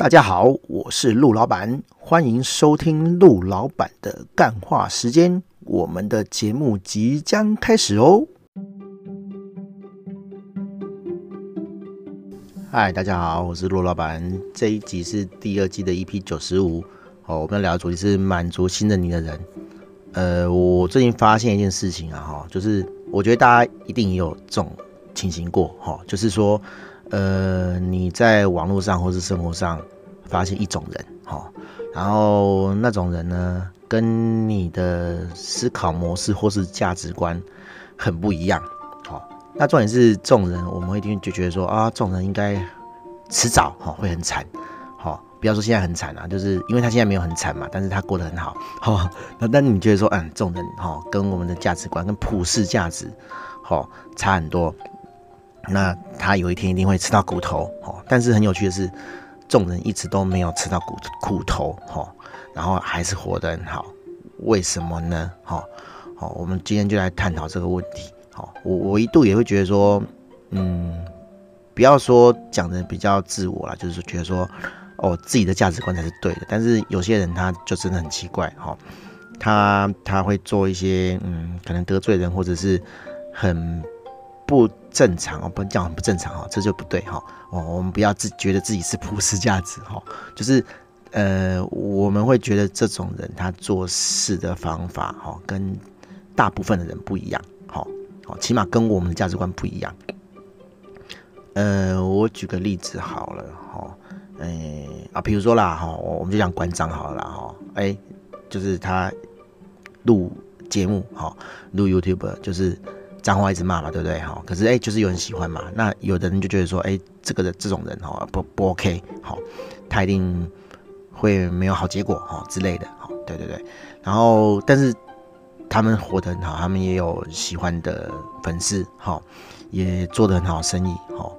大家好，我是陆老板，欢迎收听陆老板的干话时间。我们的节目即将开始哦。嗨，大家好，我是陆老板。这一集是第二季的 EP 九十五。哦，我们要聊的主题是满足新的你的人。呃，我最近发现一件事情啊，哈，就是我觉得大家一定也有这种情形过，哈，就是说。呃，你在网络上或是生活上发现一种人，哈，然后那种人呢，跟你的思考模式或是价值观很不一样，好，那重点是这种人，我们一定就觉得说啊，这种人应该迟早哈会很惨，好，不要说现在很惨啊，就是因为他现在没有很惨嘛，但是他过得很好，好，那但你觉得说，嗯，这种人哈，跟我们的价值观跟普世价值，好，差很多。那他有一天一定会吃到骨头，哦，但是很有趣的是，众人一直都没有吃到苦苦头，哈，然后还是活得很好，为什么呢？哈，好，我们今天就来探讨这个问题，好，我我一度也会觉得说，嗯，不要说讲的比较自我啦，就是觉得说，哦，自己的价值观才是对的，但是有些人他就真的很奇怪，哈，他他会做一些，嗯，可能得罪人或者是很。不正常哦，不能讲很不正常哦，这就不对哈哦。我们不要自觉得自己是普世价值哈，就是呃，我们会觉得这种人他做事的方法哈，跟大部分的人不一样，好，好，起码跟我们的价值观不一样。呃，我举个例子好了哈，哎啊，比如说啦哈，我们就讲馆长好了哈，哎，就是他录节目哈，录 YouTube 就是。脏话一直骂嘛，对不对？哈，可是哎，就是有人喜欢嘛。那有的人就觉得说，哎，这个的这种人哈，不不 OK，好，他一定会没有好结果哈之类的，哈，对对对。然后，但是他们活得很好，他们也有喜欢的粉丝，哈，也做得很好生意，哈。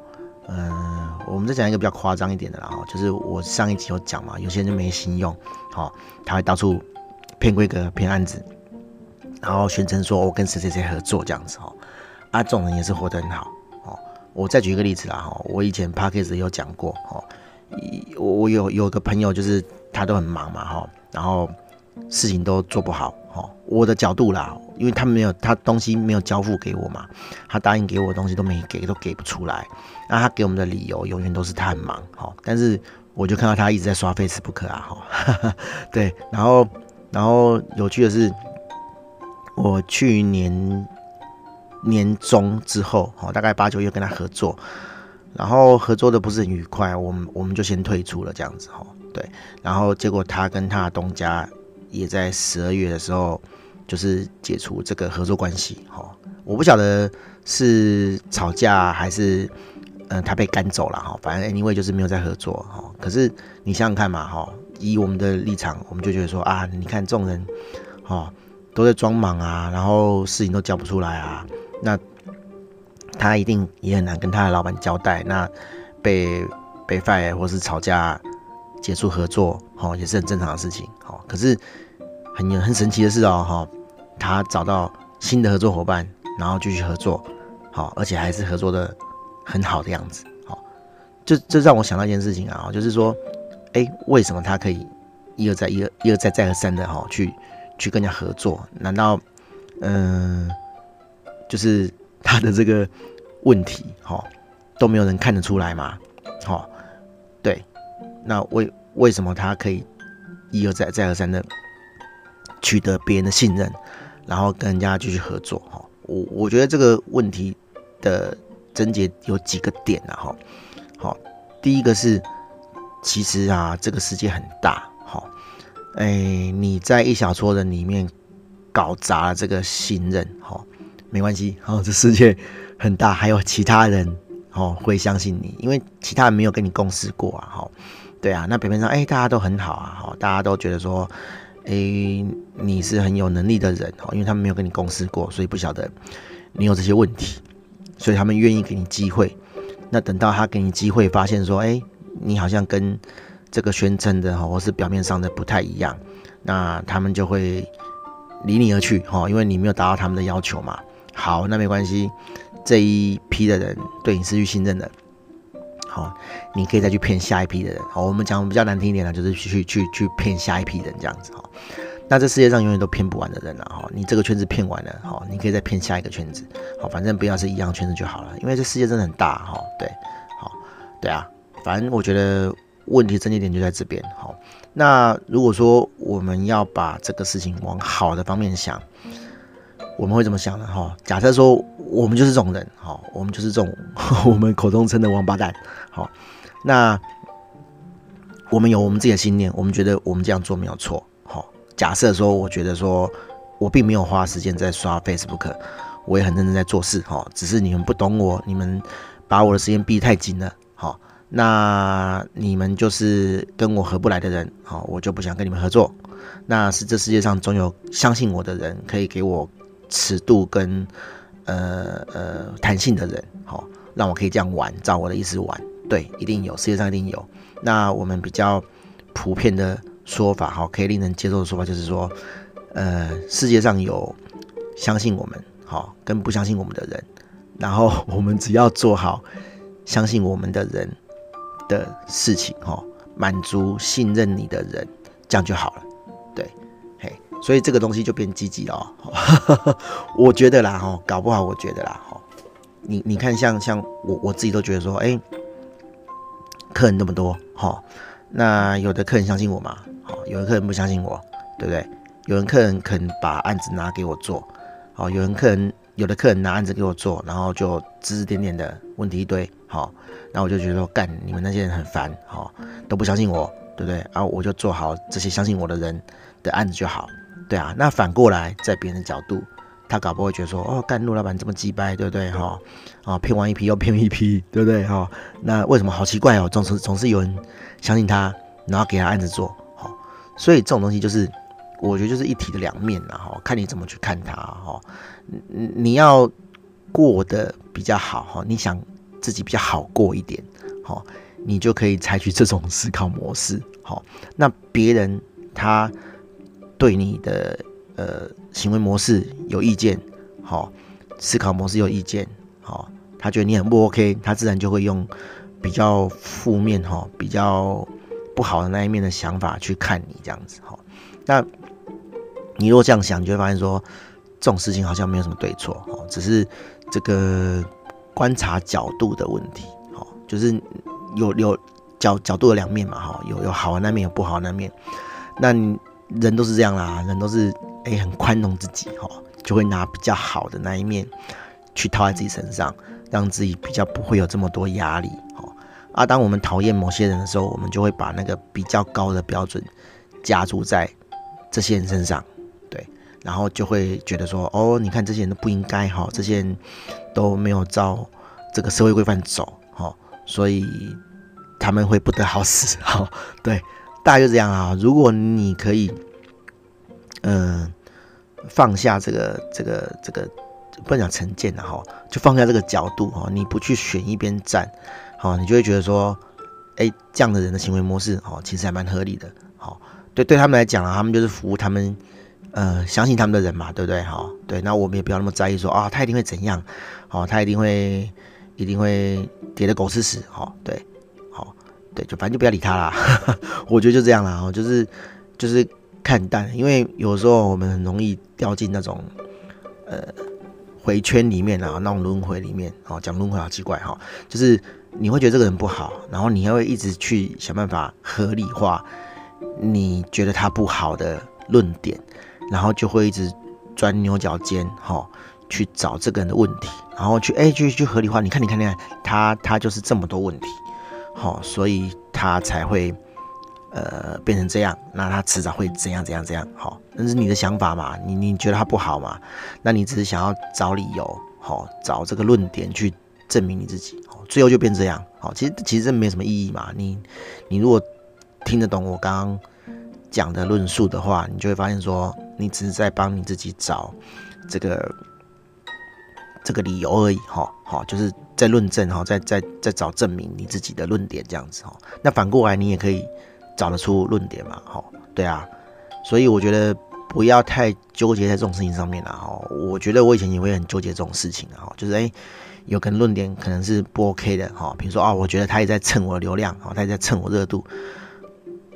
嗯，我们再讲一个比较夸张一点的啦，哈，就是我上一集有讲嘛，有些人就没信用，哈，他会到处骗规格、骗案子。然后宣称说，我跟谁谁谁合作这样子哦，啊，这种人也是活得很好哦。我再举一个例子啦哈，我以前 Podcast 有讲过哦，我有有个朋友就是他都很忙嘛哈，然后事情都做不好哦。我的角度啦，因为他没有他东西没有交付给我嘛，他答应给我的东西都没给，都给不出来。那他给我们的理由永远都是他很忙哈，但是我就看到他一直在刷 Facebook 啊哈，对，然后然后有趣的是。我去年年中之后，哦，大概八九月跟他合作，然后合作的不是很愉快，我们我们就先退出了这样子，哈，对，然后结果他跟他的东家也在十二月的时候，就是解除这个合作关系，哈，我不晓得是吵架还是，嗯，他被赶走了，哈，反正 anyway 就是没有再合作，哈，可是你想想看嘛，哈，以我们的立场，我们就觉得说啊，你看这种人，哈。都在装忙啊，然后事情都交不出来啊，那他一定也很难跟他的老板交代。那被被 fire 或是吵架结束合作，哦，也是很正常的事情。哦，可是很很神奇的是哦，哈，他找到新的合作伙伴，然后继续合作，好，而且还是合作的很好的样子。好，这这让我想到一件事情啊，就是说，哎，为什么他可以一而再、一而一而再、再而三的哈去。去跟人家合作，难道，嗯、就是他的这个问题，哈，都没有人看得出来吗？哈，对，那为为什么他可以一而再、再而三的取得别人的信任，然后跟人家继续合作？哈，我我觉得这个问题的症结有几个点啊，哈，好，第一个是，其实啊，这个世界很大。哎，你在一小撮人里面搞砸了这个信任，哈，没关系，哈，这世界很大，还有其他人，哈，会相信你，因为其他人没有跟你共事过啊，哈，对啊，那表面上，哎，大家都很好啊，哈，大家都觉得说，哎，你是很有能力的人，哈，因为他们没有跟你共事过，所以不晓得你有这些问题，所以他们愿意给你机会。那等到他给你机会，发现说，哎，你好像跟这个宣称的哈，或是表面上的不太一样，那他们就会离你而去哈，因为你没有达到他们的要求嘛。好，那没关系，这一批的人对你失去信任了，好，你可以再去骗下一批的人。好，我们讲比较难听一点的，就是去去去骗下一批人这样子哈。那这世界上永远都骗不完的人了哈。你这个圈子骗完了，哈，你可以再骗下一个圈子。好，反正不要是一样圈子就好了，因为这世界真的很大哈。对，好，对啊，反正我觉得问题症结点就在这边。好，那如果说我们要把这个事情往好的方面想。我们会怎么想呢？哈，假设说我们就是这种人，哈，我们就是这种 我们口中称的王八蛋，好，那我们有我们自己的信念，我们觉得我们这样做没有错，好，假设说我觉得说我并没有花时间在刷 Facebook，我也很认真在做事，哈，只是你们不懂我，你们把我的时间逼太紧了，好，那你们就是跟我合不来的人，好，我就不想跟你们合作，那是这世界上总有相信我的人可以给我。尺度跟呃呃弹性的人，好，让我可以这样玩，照我的意思玩，对，一定有，世界上一定有。那我们比较普遍的说法，好，可以令人接受的说法就是说，呃，世界上有相信我们，好，跟不相信我们的人，然后我们只要做好相信我们的人的事情，哈，满足信任你的人，这样就好了。对，嘿所以这个东西就变积极了，我觉得啦，哈，搞不好我觉得啦，哈，你你看像像我我自己都觉得说，哎，客人那么多，哈，那有的客人相信我嘛，好，有的客人不相信我，对不对？有人客人肯把案子拿给我做，好，有人客人有的客人拿案子给我做，然后就指指点点的问题一堆，好，那我就觉得说，干你们那些人很烦，好，都不相信我，对不对？然后我就做好这些相信我的人的案子就好。对啊，那反过来，在别人的角度，他搞不会觉得说，哦，干陆老板这么鸡掰，对不对？哈，啊，骗完一批又骗一批，对不对？哈，那为什么好奇怪哦？总是总是有人相信他，然后给他案子做，好，所以这种东西就是，我觉得就是一体的两面呐，哈，看你怎么去看它，哈，你要过得比较好，哈，你想自己比较好过一点，好，你就可以采取这种思考模式，好，那别人他。对你的呃行为模式有意见，好，思考模式有意见，好，他觉得你很不 OK，他自然就会用比较负面哈，比较不好的那一面的想法去看你这样子哈。那你如果这样想，你就会发现说这种事情好像没有什么对错哦，只是这个观察角度的问题，哦，就是有有角角度的两面嘛哈，有有好的那面，有不好的那面，那你。人都是这样啦，人都是哎、欸、很宽容自己哈，就会拿比较好的那一面去套在自己身上，让自己比较不会有这么多压力哈。啊，当我们讨厌某些人的时候，我们就会把那个比较高的标准加注在这些人身上，然后就会觉得说，哦，你看这些人都不应该哈，这些人都没有照这个社会规范走哈，所以他们会不得好死哈，对。大概就这样啊，如果你可以，嗯、放下这个这个这个，不能讲成见的哈，就放下这个角度哈，你不去选一边站，好，你就会觉得说，哎、这样的人的行为模式哦，其实还蛮合理的，好，对对他们来讲啊，他们就是服务他们，呃，相信他们的人嘛，对不对？哈，对，那我们也不要那么在意说啊，他一定会怎样，哦，他一定会一定会跌得狗吃屎，好，对。对，就反正就不要理他啦。我觉得就这样啦，就是就是看淡，因为有时候我们很容易掉进那种呃回圈里面啊，那种轮回里面哦，讲轮回好奇怪哈，就是你会觉得这个人不好，然后你还会一直去想办法合理化你觉得他不好的论点，然后就会一直钻牛角尖哈，去找这个人的问题，然后去哎去去合理化，你看你看你看他他就是这么多问题。好，所以他才会呃变成这样。那他迟早会怎样怎样怎样？好，那是你的想法嘛？你你觉得他不好嘛？那你只是想要找理由，好，找这个论点去证明你自己。好，最后就变这样。好，其实其实这没什么意义嘛。你你如果听得懂我刚刚讲的论述的话，你就会发现说，你只是在帮你自己找这个。这个理由而已，哈，好，就是在论证，哈，在在在找证明你自己的论点这样子，哈。那反过来，你也可以找得出论点嘛，哈，对啊。所以我觉得不要太纠结在这种事情上面了，哈。我觉得我以前也会很纠结这种事情，哈，就是哎，有个论点可能是不 OK 的哈，比如说啊，我觉得他也在蹭我的流量，他也在蹭我热度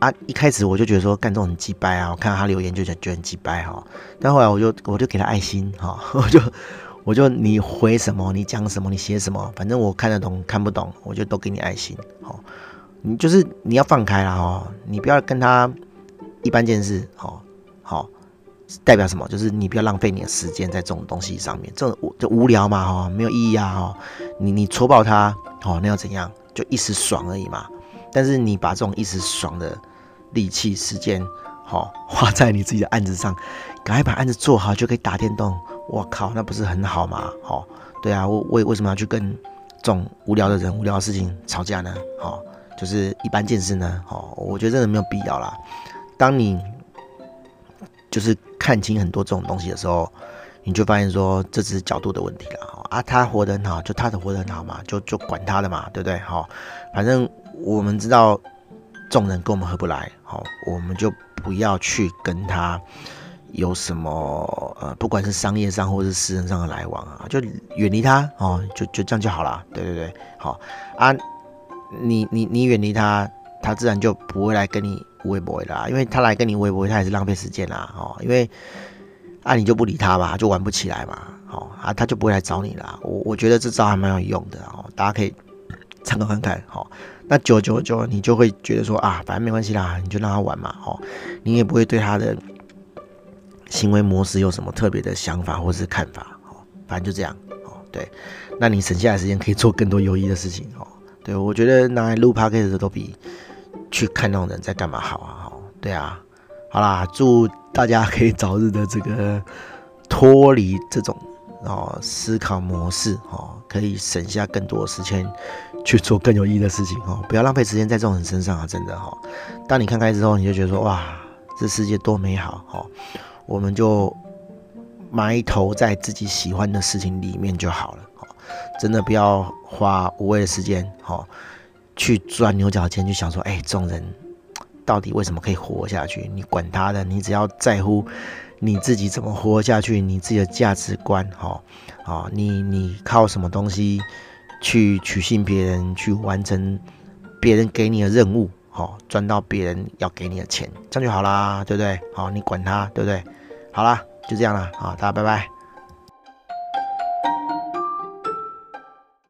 啊。一开始我就觉得说干这种很鸡掰啊，我看到他留言就觉得很鸡掰哈。但后来我就我就给他爱心哈，我就我就你回什么，你讲什么，你写什么，反正我看得懂看不懂，我就都给你爱心。好，你就是你要放开了哈，你不要跟他一般见识。好，好。代表什么？就是你不要浪费你的时间在这种东西上面，这种就无聊嘛，哈，没有意义啊，哈，你你戳爆他，哦，那要怎样？就一时爽而已嘛。但是你把这种一时爽的力气、时间，好花在你自己的案子上，赶快把案子做好，就可以打电动。我靠，那不是很好吗？好，对啊，我为为什么要去跟这种无聊的人、无聊的事情吵架呢？好，就是一般见识呢。好，我觉得真的没有必要啦。当你就是看清很多这种东西的时候，你就发现说，这只是角度的问题了啊。他活得很好，就他的活得很好嘛，就就管他的嘛，对不对？好，反正我们知道众人跟我们合不来，好，我们就不要去跟他有什么呃，不管是商业上或是私人上的来往啊，就远离他哦，就就这样就好了。对对对，好啊，你你你远离他，他自然就不会来跟你。微博啦，因为他来跟你微博，他也是浪费时间啦，哦，因为啊，你就不理他嘛，就玩不起来嘛，哦啊，他就不会来找你啦。我我觉得这招还蛮有用的哦，大家可以参考看看，哦，那久久久，你就会觉得说啊，反正没关系啦，你就让他玩嘛，哦，你也不会对他的行为模式有什么特别的想法或是看法，哦，反正就这样，哦，对，那你省下来时间可以做更多有益的事情，哦，对，我觉得拿来录 podcast 都比。去看那种人在干嘛好啊？哦对啊，好啦，祝大家可以早日的这个脱离这种哦思考模式哦，可以省下更多的时间去做更有意义的事情哦，不要浪费时间在这种人身上啊！真的哈，当你看开之后，你就觉得说哇，这世界多美好哦，我们就埋头在自己喜欢的事情里面就好了哦，真的不要花无谓的时间哦。去钻牛角尖，去想说，哎，这种人到底为什么可以活下去？你管他的，你只要在乎你自己怎么活下去，你自己的价值观，哈，啊，你你靠什么东西去取信别人，去完成别人给你的任务，好，赚到别人要给你的钱，这样就好啦，对不对？好，你管他，对不对？好啦，就这样啦，好，大家拜拜。